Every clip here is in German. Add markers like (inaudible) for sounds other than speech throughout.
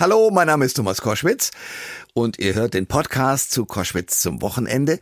Hallo, mein Name ist Thomas Koschwitz und ihr hört den Podcast zu Koschwitz zum Wochenende.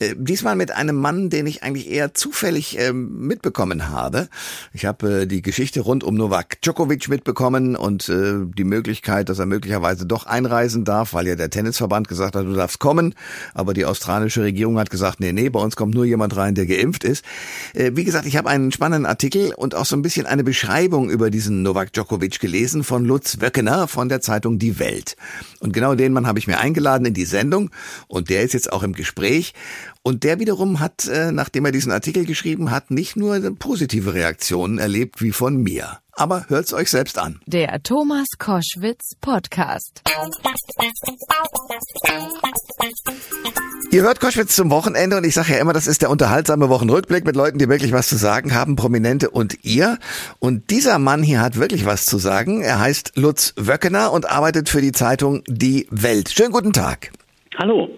Äh, diesmal mit einem Mann, den ich eigentlich eher zufällig äh, mitbekommen habe. Ich habe äh, die Geschichte rund um Novak Djokovic mitbekommen und äh, die Möglichkeit, dass er möglicherweise doch einreisen darf, weil ja der Tennisverband gesagt hat, du darfst kommen. Aber die australische Regierung hat gesagt, nee, nee, bei uns kommt nur jemand rein, der geimpft ist. Äh, wie gesagt, ich habe einen spannenden Artikel und auch so ein bisschen eine Beschreibung über diesen Novak Djokovic gelesen von Lutz Wöckener von der Zeitung Die Welt. Und genau den Mann habe ich mir eingeladen in die Sendung und der ist jetzt auch im Gespräch. Und der wiederum hat, äh, nachdem er diesen Artikel geschrieben hat, nicht nur positive Reaktionen erlebt wie von mir. Aber hört's euch selbst an. Der Thomas Koschwitz Podcast. Ihr hört Koschwitz zum Wochenende und ich sage ja immer, das ist der unterhaltsame Wochenrückblick mit Leuten, die wirklich was zu sagen haben, Prominente und ihr. Und dieser Mann hier hat wirklich was zu sagen. Er heißt Lutz Wöckener und arbeitet für die Zeitung Die Welt. Schönen guten Tag. Hallo.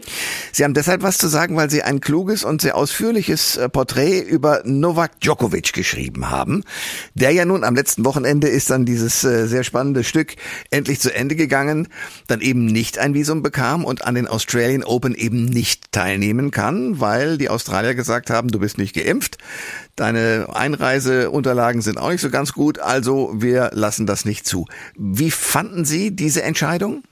Sie haben deshalb was zu sagen, weil Sie ein kluges und sehr ausführliches äh, Porträt über Novak Djokovic geschrieben haben. Der ja nun am letzten Wochenende ist dann dieses äh, sehr spannende Stück endlich zu Ende gegangen, dann eben nicht ein Visum bekam und an den Australian Open eben nicht teilnehmen kann, weil die Australier gesagt haben, du bist nicht geimpft. Deine Einreiseunterlagen sind auch nicht so ganz gut, also wir lassen das nicht zu. Wie fanden Sie diese Entscheidung?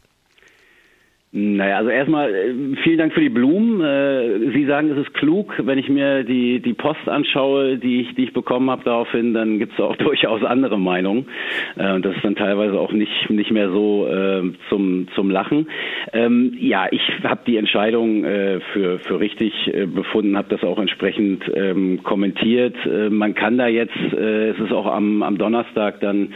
Naja, also erstmal äh, vielen Dank für die Blumen. Äh, Sie sagen, es ist klug. Wenn ich mir die, die Post anschaue, die ich, die ich bekommen habe daraufhin, dann gibt es auch (laughs) durchaus andere Meinungen. Äh, und das ist dann teilweise auch nicht, nicht mehr so zum, zum Lachen. Ähm, ja, ich habe die Entscheidung für, für richtig befunden, habe das auch entsprechend ähm, kommentiert. man kann da jetzt, es ist auch am, am Donnerstag dann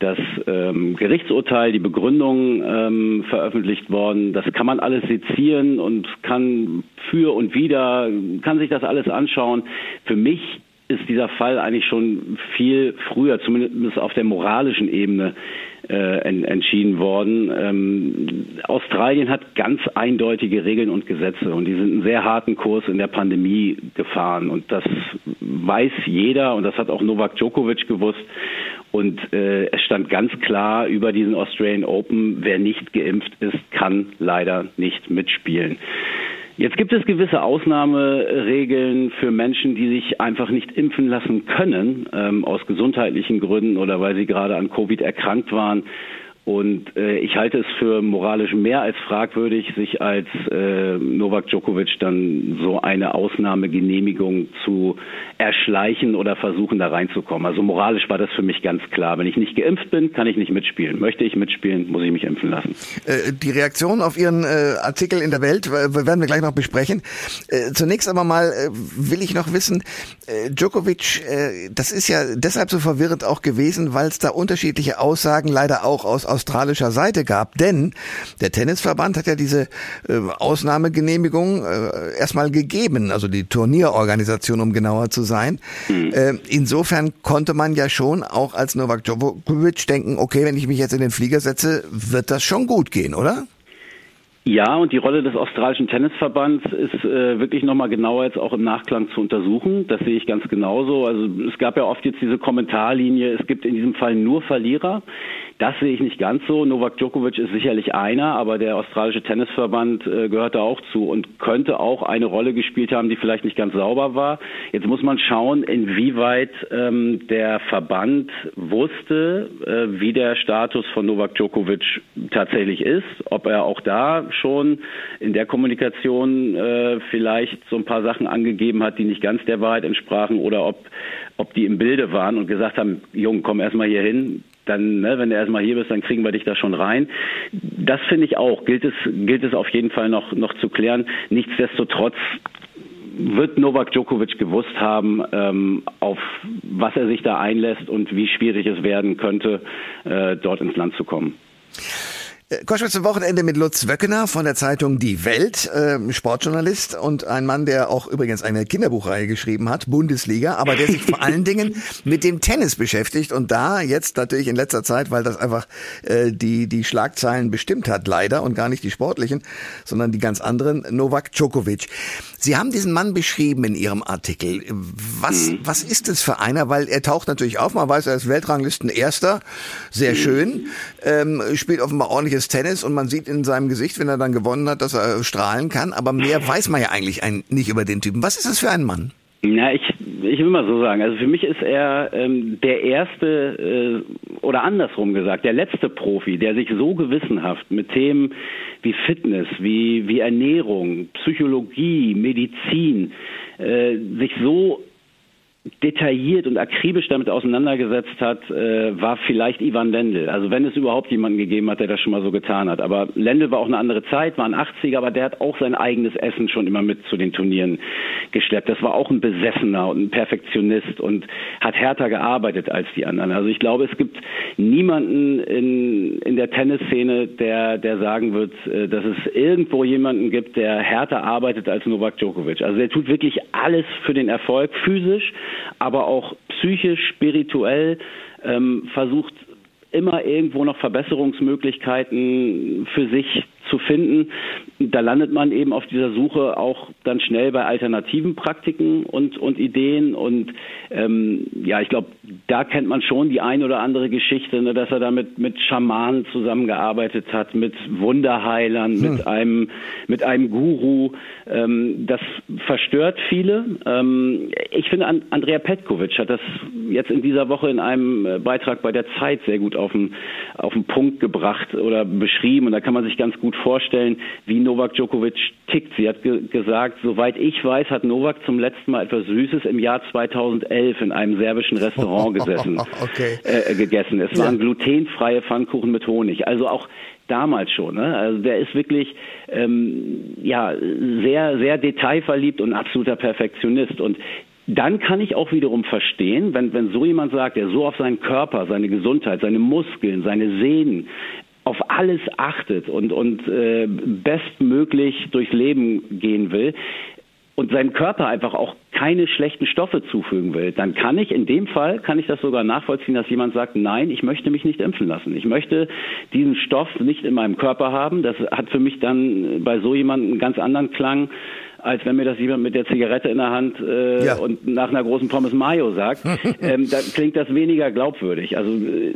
das ähm, Gerichtsurteil, die Begründung veröffentlicht worden. Das kann man alles sezieren und kann für und wider, kann sich das alles anschauen. Für mich ist dieser Fall eigentlich schon viel früher, zumindest auf der moralischen Ebene, äh, entschieden worden. Ähm, Australien hat ganz eindeutige Regeln und Gesetze und die sind einen sehr harten Kurs in der Pandemie gefahren und das weiß jeder und das hat auch Novak Djokovic gewusst. Und äh, es stand ganz klar über diesen Australian Open, wer nicht geimpft ist, kann leider nicht mitspielen. Jetzt gibt es gewisse Ausnahmeregeln für Menschen, die sich einfach nicht impfen lassen können, ähm, aus gesundheitlichen Gründen oder weil sie gerade an Covid erkrankt waren. Und äh, ich halte es für moralisch mehr als fragwürdig, sich als äh, Novak Djokovic dann so eine Ausnahmegenehmigung zu erschleichen oder versuchen, da reinzukommen. Also moralisch war das für mich ganz klar. Wenn ich nicht geimpft bin, kann ich nicht mitspielen. Möchte ich mitspielen, muss ich mich impfen lassen. Äh, die Reaktion auf Ihren äh, Artikel in der Welt werden wir gleich noch besprechen. Äh, zunächst aber mal äh, will ich noch wissen, äh, Djokovic, äh, das ist ja deshalb so verwirrend auch gewesen, weil es da unterschiedliche Aussagen leider auch aus australischer Seite gab. Denn der Tennisverband hat ja diese äh, Ausnahmegenehmigung äh, erstmal gegeben, also die Turnierorganisation, um genauer zu sein. Mhm. Äh, insofern konnte man ja schon auch als Novak Djokovic denken, okay, wenn ich mich jetzt in den Flieger setze, wird das schon gut gehen, oder? Ja, und die Rolle des australischen Tennisverbands ist äh, wirklich nochmal genauer jetzt auch im Nachklang zu untersuchen. Das sehe ich ganz genauso. Also es gab ja oft jetzt diese Kommentarlinie, es gibt in diesem Fall nur Verlierer. Das sehe ich nicht ganz so. Novak Djokovic ist sicherlich einer, aber der australische Tennisverband äh, gehört da auch zu und könnte auch eine Rolle gespielt haben, die vielleicht nicht ganz sauber war. Jetzt muss man schauen, inwieweit ähm, der Verband wusste, äh, wie der Status von Novak Djokovic tatsächlich ist, ob er auch da schon in der Kommunikation äh, vielleicht so ein paar Sachen angegeben hat, die nicht ganz der Wahrheit entsprachen oder ob ob die im Bilde waren und gesagt haben, Jung, komm erstmal hier hin, dann, ne, wenn du erstmal hier bist, dann kriegen wir dich da schon rein. Das finde ich auch, gilt es, gilt es auf jeden Fall noch, noch zu klären. Nichtsdestotrotz wird Novak Djokovic gewusst haben, ähm, auf was er sich da einlässt und wie schwierig es werden könnte, äh, dort ins Land zu kommen. Koschwitz zum Wochenende mit Lutz Wöckener von der Zeitung Die Welt, äh, Sportjournalist und ein Mann, der auch übrigens eine Kinderbuchreihe geschrieben hat, Bundesliga, aber der sich vor allen (laughs) Dingen mit dem Tennis beschäftigt und da jetzt natürlich in letzter Zeit, weil das einfach äh, die, die Schlagzeilen bestimmt hat, leider, und gar nicht die sportlichen, sondern die ganz anderen, Novak Djokovic. Sie haben diesen Mann beschrieben in Ihrem Artikel. Was, mhm. was ist es für einer? Weil er taucht natürlich auf, man weiß, er ist Weltranglisten Erster, sehr mhm. schön, ähm, spielt offenbar ordentliches Tennis und man sieht in seinem Gesicht, wenn er dann gewonnen hat, dass er strahlen kann, aber mehr (laughs) weiß man ja eigentlich nicht über den Typen. Was ist das für ein Mann? Na, ich, ich will mal so sagen, also für mich ist er ähm, der erste äh, oder andersrum gesagt, der letzte Profi, der sich so gewissenhaft mit Themen wie Fitness, wie, wie Ernährung, Psychologie, Medizin, äh, sich so detailliert und akribisch damit auseinandergesetzt hat, äh, war vielleicht Ivan Lendl. Also wenn es überhaupt jemanden gegeben hat, der das schon mal so getan hat. Aber Lendl war auch eine andere Zeit, war ein 80er, aber der hat auch sein eigenes Essen schon immer mit zu den Turnieren geschleppt. Das war auch ein Besessener und ein Perfektionist und hat härter gearbeitet als die anderen. Also ich glaube, es gibt niemanden in, in der Tennisszene, der, der sagen wird, äh, dass es irgendwo jemanden gibt, der härter arbeitet als Novak Djokovic. Also der tut wirklich alles für den Erfolg, physisch, aber auch psychisch, spirituell ähm, versucht immer irgendwo noch Verbesserungsmöglichkeiten für sich zu finden. Da landet man eben auf dieser Suche auch dann schnell bei alternativen Praktiken und, und Ideen. Und ähm, ja, ich glaube, da kennt man schon die ein oder andere Geschichte, ne, dass er damit mit Schamanen zusammengearbeitet hat, mit Wunderheilern, hm. mit einem mit einem Guru. Ähm, das verstört viele. Ähm, ich finde, Andrea Petkovic hat das jetzt in dieser Woche in einem äh, Beitrag bei der Zeit sehr gut auf den, auf den Punkt gebracht oder beschrieben. Und da kann man sich ganz gut vorstellen, wie Novak Djokovic tickt. Sie hat ge gesagt, soweit ich weiß, hat Novak zum letzten Mal etwas Süßes im Jahr 2011 in einem serbischen Restaurant (laughs) gesessen, okay. äh, gegessen. Es waren glutenfreie Pfannkuchen mit Honig. Also auch damals schon. Ne? Also der ist wirklich ähm, ja sehr sehr detailverliebt und absoluter Perfektionist und dann kann ich auch wiederum verstehen, wenn, wenn so jemand sagt, der so auf seinen Körper, seine Gesundheit, seine Muskeln, seine Sehnen, alles achtet und, und äh, bestmöglich durchs Leben gehen will und seinem Körper einfach auch keine schlechten Stoffe zufügen will, dann kann ich in dem Fall, kann ich das sogar nachvollziehen, dass jemand sagt, nein, ich möchte mich nicht impfen lassen. Ich möchte diesen Stoff nicht in meinem Körper haben. Das hat für mich dann bei so jemandem einen ganz anderen Klang, als wenn mir das jemand mit der Zigarette in der Hand äh, ja. und nach einer großen Pommes Mayo sagt, (laughs) ähm, dann klingt das weniger glaubwürdig. Also äh,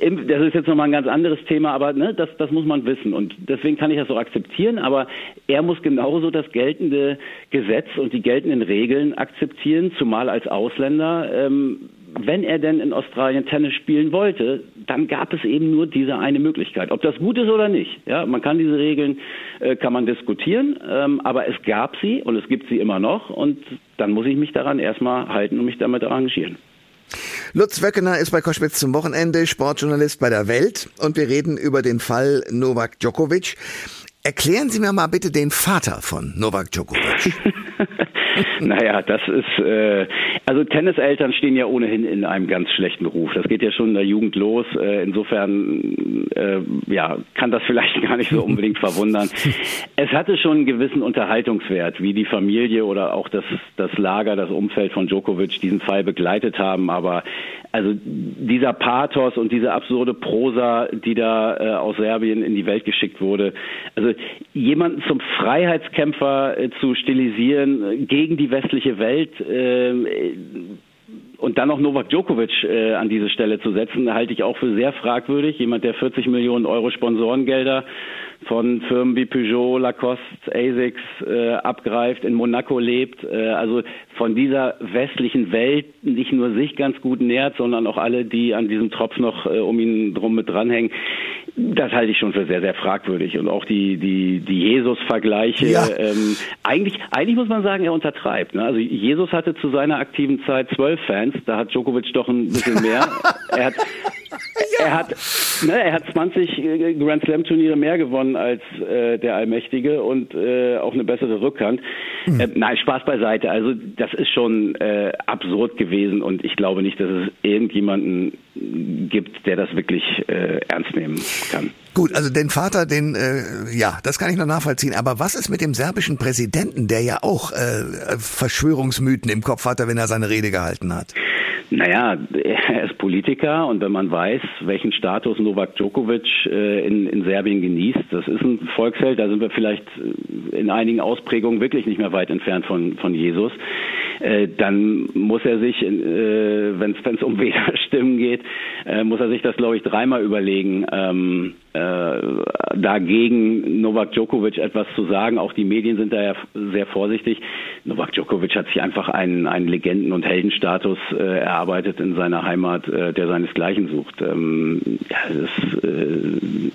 das ist jetzt nochmal ein ganz anderes Thema, aber ne, das, das muss man wissen und deswegen kann ich das so akzeptieren, aber er muss genauso das geltende Gesetz und die geltenden Regeln akzeptieren, zumal als Ausländer. Ähm, wenn er denn in Australien Tennis spielen wollte, dann gab es eben nur diese eine Möglichkeit. Ob das gut ist oder nicht, ja, man kann diese Regeln, äh, kann man diskutieren, ähm, aber es gab sie und es gibt sie immer noch und dann muss ich mich daran erstmal halten und mich damit arrangieren. Lutz Wöckener ist bei Koschwitz zum Wochenende Sportjournalist bei der Welt und wir reden über den Fall Novak Djokovic. Erklären Sie mir mal bitte den Vater von Novak Djokovic. (laughs) (laughs) naja, das ist, äh, also Tenniseltern stehen ja ohnehin in einem ganz schlechten Ruf. Das geht ja schon in der Jugend los. Äh, insofern, äh, ja, kann das vielleicht (laughs) gar nicht so unbedingt verwundern. Es hatte schon einen gewissen Unterhaltungswert, wie die Familie oder auch das, das Lager, das Umfeld von Djokovic diesen Fall begleitet haben. Aber also dieser Pathos und diese absurde Prosa, die da äh, aus Serbien in die Welt geschickt wurde, also jemanden zum Freiheitskämpfer äh, zu stilisieren äh, gegen die westliche Welt äh, und dann noch Novak Djokovic äh, an diese Stelle zu setzen, halte ich auch für sehr fragwürdig. Jemand, der 40 Millionen Euro Sponsorengelder von Firmen wie Peugeot, Lacoste, Asics äh, abgreift, in Monaco lebt, äh, also von dieser westlichen Welt nicht nur sich ganz gut nährt, sondern auch alle, die an diesem Tropf noch äh, um ihn drum mit dranhängen. Das halte ich schon für sehr, sehr fragwürdig. Und auch die, die, die Jesus-Vergleiche. Ja. Ähm, eigentlich, eigentlich muss man sagen, er untertreibt. Ne? Also Jesus hatte zu seiner aktiven Zeit zwölf Fans. Da hat Djokovic doch ein bisschen mehr. (laughs) er hat, ja. er hat, ne, er hat 20 äh, Grand Slam Turniere mehr gewonnen als äh, der Allmächtige und äh, auch eine bessere Rückhand. Hm. Äh, nein, Spaß beiseite. Also das ist schon äh, absurd gewesen und ich glaube nicht, dass es irgendjemanden gibt, der das wirklich äh, ernst nehmen kann. Gut, also den Vater, den, äh, ja, das kann ich noch nachvollziehen. Aber was ist mit dem serbischen Präsidenten, der ja auch äh, Verschwörungsmythen im Kopf hatte, wenn er seine Rede gehalten hat? Naja, (laughs) er ist Politiker und wenn man weiß, welchen Status Novak Djokovic äh, in, in Serbien genießt, das ist ein Volksheld, da sind wir vielleicht in einigen Ausprägungen wirklich nicht mehr weit entfernt von, von Jesus. Äh, dann muss er sich, äh, wenn es um (laughs) Wählerstimmen geht, äh, muss er sich das, glaube ich, dreimal überlegen, ähm, äh, dagegen Novak Djokovic etwas zu sagen. Auch die Medien sind da ja sehr vorsichtig. Novak Djokovic hat sich einfach einen, einen Legenden- und Heldenstatus äh, erarbeitet in seiner Heimat, äh, der seinesgleichen sucht. Ähm, ja, es, äh,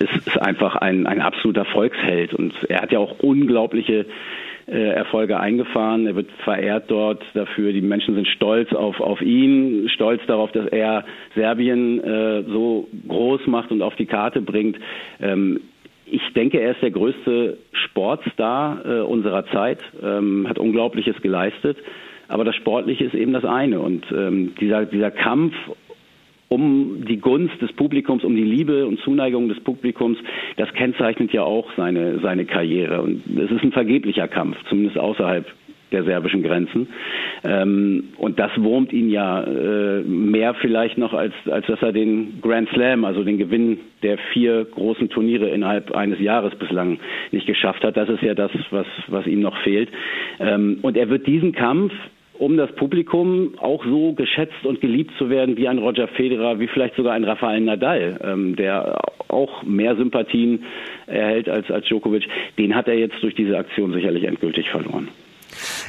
es ist einfach ein, ein absoluter Volksheld und er hat ja auch unglaubliche äh, Erfolge eingefahren. Er wird verehrt dort dafür. Die Menschen sind stolz auf, auf ihn, stolz darauf, dass er Serbien äh, so groß macht und auf die Karte bringt. Ähm, ich denke, er ist der größte Sportstar äh, unserer Zeit, ähm, hat Unglaubliches geleistet. Aber das Sportliche ist eben das eine. Und ähm, dieser, dieser Kampf um die Gunst des Publikums, um die Liebe und Zuneigung des Publikums, das kennzeichnet ja auch seine, seine Karriere. Und es ist ein vergeblicher Kampf, zumindest außerhalb der serbischen Grenzen. Ähm, und das wurmt ihn ja äh, mehr vielleicht noch, als, als dass er den Grand Slam, also den Gewinn der vier großen Turniere innerhalb eines Jahres bislang nicht geschafft hat. Das ist ja das, was, was ihm noch fehlt. Ähm, und er wird diesen Kampf um das Publikum auch so geschätzt und geliebt zu werden wie ein Roger Federer, wie vielleicht sogar ein Rafael Nadal, ähm, der auch mehr Sympathien erhält als, als Djokovic. Den hat er jetzt durch diese Aktion sicherlich endgültig verloren.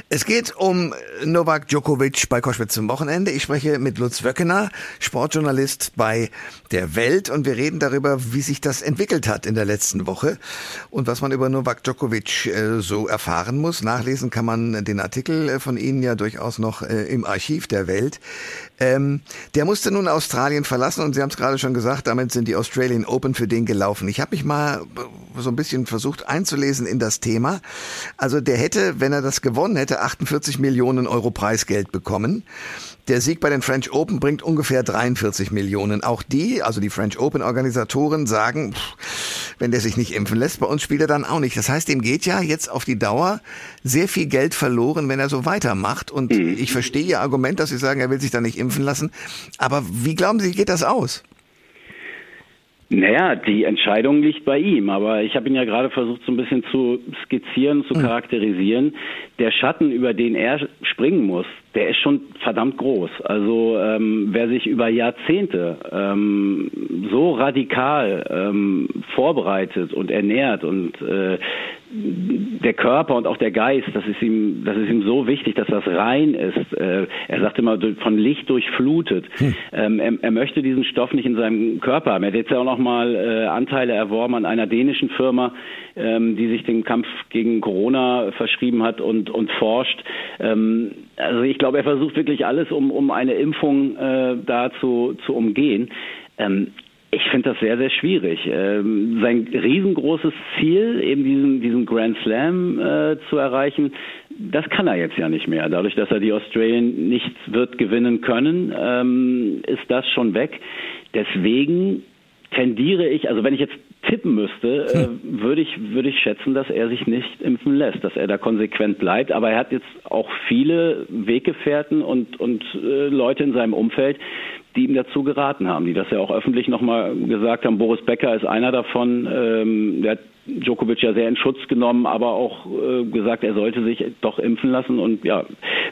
Es geht um Novak Djokovic bei Koschwitz zum Wochenende. Ich spreche mit Lutz Wöckener, Sportjournalist bei der Welt und wir reden darüber, wie sich das entwickelt hat in der letzten Woche und was man über Novak Djokovic äh, so erfahren muss. Nachlesen kann man den Artikel äh, von Ihnen ja durchaus noch äh, im Archiv der Welt. Ähm, der musste nun Australien verlassen und Sie haben es gerade schon gesagt, damit sind die Australian Open für den gelaufen. Ich habe mich mal so ein bisschen versucht einzulesen in das Thema. Also der hätte, wenn er das gewonnen hätte, 48 Millionen Euro Preisgeld bekommen. Der Sieg bei den French Open bringt ungefähr 43 Millionen. Auch die, also die French Open Organisatoren sagen, pff, wenn der sich nicht impfen lässt, bei uns spielt er dann auch nicht. Das heißt, dem geht ja jetzt auf die Dauer sehr viel Geld verloren, wenn er so weitermacht. Und mhm. ich verstehe Ihr Argument, dass Sie sagen, er will sich da nicht impfen lassen. Aber wie glauben Sie, geht das aus? Naja, die Entscheidung liegt bei ihm, aber ich habe ihn ja gerade versucht, so ein bisschen zu skizzieren, zu hm. charakterisieren. Der Schatten, über den er springen muss, der ist schon verdammt groß. Also ähm, wer sich über Jahrzehnte ähm, so radikal ähm, vorbereitet und ernährt und äh, der Körper und auch der Geist, das ist ihm, das ist ihm so wichtig, dass das rein ist. Äh, er sagt immer von Licht durchflutet. Hm. Ähm, er, er, möchte diesen Stoff nicht in seinem Körper haben. Er hat jetzt ja auch noch mal äh, Anteile erworben an einer dänischen Firma, ähm, die sich dem Kampf gegen Corona verschrieben hat und und forscht. Ähm, also ich glaube, er versucht wirklich alles, um um eine Impfung äh, da zu, zu umgehen. Ich finde das sehr, sehr schwierig. Ähm, sein riesengroßes Ziel, eben diesen, diesen Grand Slam äh, zu erreichen, das kann er jetzt ja nicht mehr. Dadurch, dass er die Australian nicht wird gewinnen können, ähm, ist das schon weg. Deswegen tendiere ich, also wenn ich jetzt tippen müsste, äh, hm. würde ich würde ich schätzen, dass er sich nicht impfen lässt, dass er da konsequent bleibt. Aber er hat jetzt auch viele Weggefährten und und äh, Leute in seinem Umfeld, die ihm dazu geraten haben, die das ja auch öffentlich nochmal gesagt haben. Boris Becker ist einer davon. Ähm, der hat Djokovic ja sehr in Schutz genommen, aber auch äh, gesagt, er sollte sich doch impfen lassen. Und ja,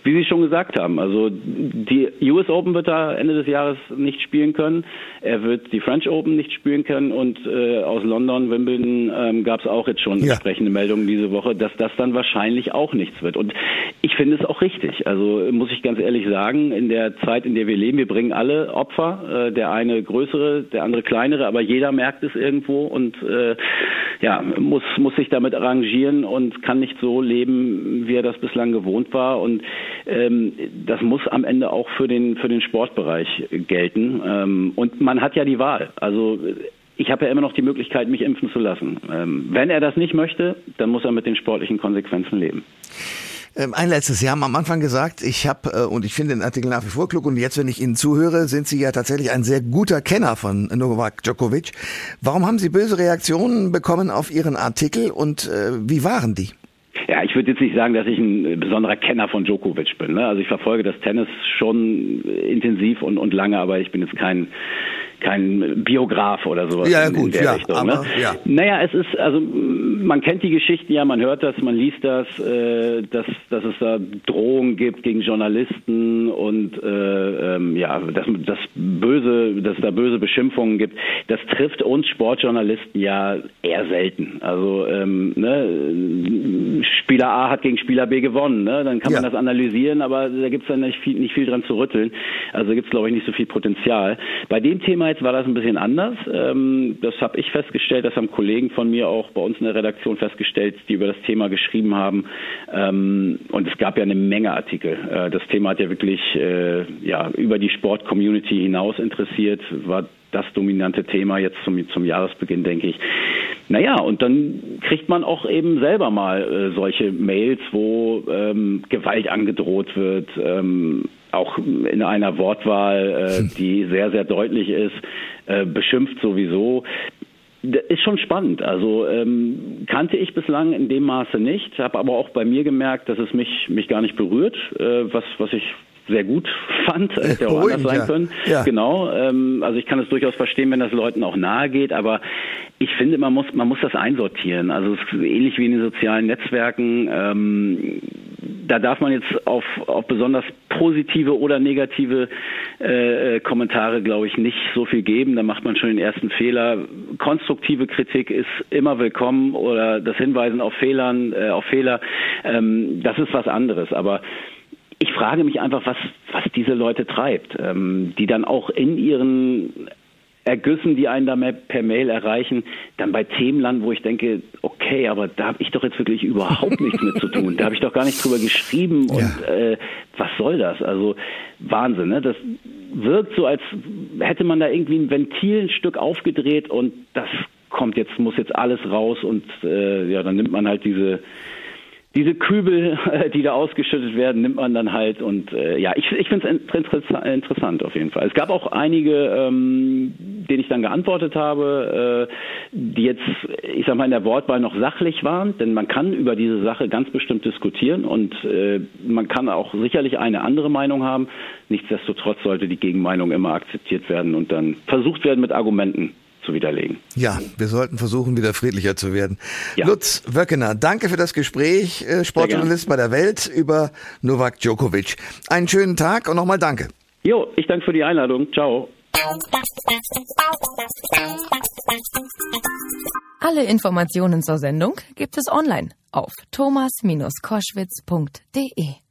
wie Sie schon gesagt haben, also die US Open wird er Ende des Jahres nicht spielen können. Er wird die French Open nicht spielen können. Und äh, aus London, Wimbledon ähm, gab es auch jetzt schon ja. entsprechende Meldungen diese Woche, dass das dann wahrscheinlich auch nichts wird. Und ich finde es auch richtig. Also muss ich ganz ehrlich sagen, in der Zeit, in der wir leben, wir bringen alle Opfer. Äh, der eine größere, der andere kleinere, aber jeder merkt es irgendwo und äh, ja, muss, muss sich damit arrangieren und kann nicht so leben, wie er das bislang gewohnt war. Und ähm, das muss am Ende auch für den, für den Sportbereich gelten. Ähm, und man hat ja die Wahl. Also ich habe ja immer noch die Möglichkeit, mich impfen zu lassen. Ähm, wenn er das nicht möchte, dann muss er mit den sportlichen Konsequenzen leben. Ähm, ein letztes. Sie haben am Anfang gesagt, ich habe, äh, und ich finde den Artikel nach wie vor klug, und jetzt, wenn ich Ihnen zuhöre, sind Sie ja tatsächlich ein sehr guter Kenner von Novak Djokovic. Warum haben Sie böse Reaktionen bekommen auf Ihren Artikel und äh, wie waren die? Ja, ich würde jetzt nicht sagen, dass ich ein besonderer Kenner von Djokovic bin. Ne? Also ich verfolge das Tennis schon intensiv und, und lange, aber ich bin jetzt kein kein Biograf oder sowas ja, in, gut, in der ja, Richtung. Ne? Aber, ja. Naja, es ist, also man kennt die Geschichten ja, man hört das, man liest das, äh, dass, dass es da Drohungen gibt gegen Journalisten und äh, ähm, ja, dass, dass böse, dass es da böse Beschimpfungen gibt. Das trifft uns Sportjournalisten ja eher selten. Also ähm, ne, Spieler A hat gegen Spieler B gewonnen, ne? dann kann man das analysieren, aber da gibt es dann nicht viel, nicht viel dran zu rütteln. Also gibt es, glaube ich, nicht so viel Potenzial. Bei dem Thema jetzt war das ein bisschen anders. Ähm, das habe ich festgestellt, das haben Kollegen von mir auch bei uns in der Redaktion festgestellt, die über das Thema geschrieben haben. Ähm, und es gab ja eine Menge Artikel. Äh, das Thema hat ja wirklich äh, ja, über die Sport-Community hinaus interessiert, war das dominante Thema jetzt zum, zum Jahresbeginn, denke ich. Naja, und dann kriegt man auch eben selber mal äh, solche Mails, wo ähm, Gewalt angedroht wird, ähm, auch in einer Wortwahl, äh, die sehr, sehr deutlich ist, äh, beschimpft sowieso. Das ist schon spannend. Also ähm, kannte ich bislang in dem Maße nicht, habe aber auch bei mir gemerkt, dass es mich, mich gar nicht berührt, äh, was, was ich sehr gut (laughs) fand, hätte auch anders sein können. Ja. Genau. Ähm, also ich kann es durchaus verstehen, wenn das Leuten auch nahe geht, aber ich finde, man muss, man muss das einsortieren. Also es ist ähnlich wie in den sozialen Netzwerken. Ähm, da darf man jetzt auf, auf besonders positive oder negative äh, Kommentare, glaube ich, nicht so viel geben. Da macht man schon den ersten Fehler. Konstruktive Kritik ist immer willkommen oder das Hinweisen auf Fehlern, äh, auf Fehler, ähm, das ist was anderes. Aber ich frage mich einfach, was, was diese Leute treibt, ähm, die dann auch in ihren Ergüssen, die einen da per Mail erreichen, dann bei Themen landen, wo ich denke, okay, aber da habe ich doch jetzt wirklich überhaupt nichts mit zu tun. Da habe ich doch gar nicht drüber geschrieben und ja. äh, was soll das? Also Wahnsinn, ne? Das wirkt so, als hätte man da irgendwie ein Ventil ein Stück aufgedreht und das kommt jetzt, muss jetzt alles raus und äh, ja, dann nimmt man halt diese diese Kübel, die da ausgeschüttet werden, nimmt man dann halt und äh, ja, ich, ich finde es interessant auf jeden Fall. Es gab auch einige, ähm, denen ich dann geantwortet habe, äh, die jetzt, ich sag mal, in der Wortwahl noch sachlich waren, denn man kann über diese Sache ganz bestimmt diskutieren und äh, man kann auch sicherlich eine andere Meinung haben. Nichtsdestotrotz sollte die Gegenmeinung immer akzeptiert werden und dann versucht werden, mit Argumenten zu widerlegen. Ja, wir sollten versuchen, wieder friedlicher zu werden. Ja. Lutz Wöckener, danke für das Gespräch, äh, Sportjournalist bei der Welt über Novak Djokovic. Einen schönen Tag und nochmal danke. Jo, ich danke für die Einladung. Ciao. Alle Informationen zur Sendung gibt es online auf thomas-koschwitz.de.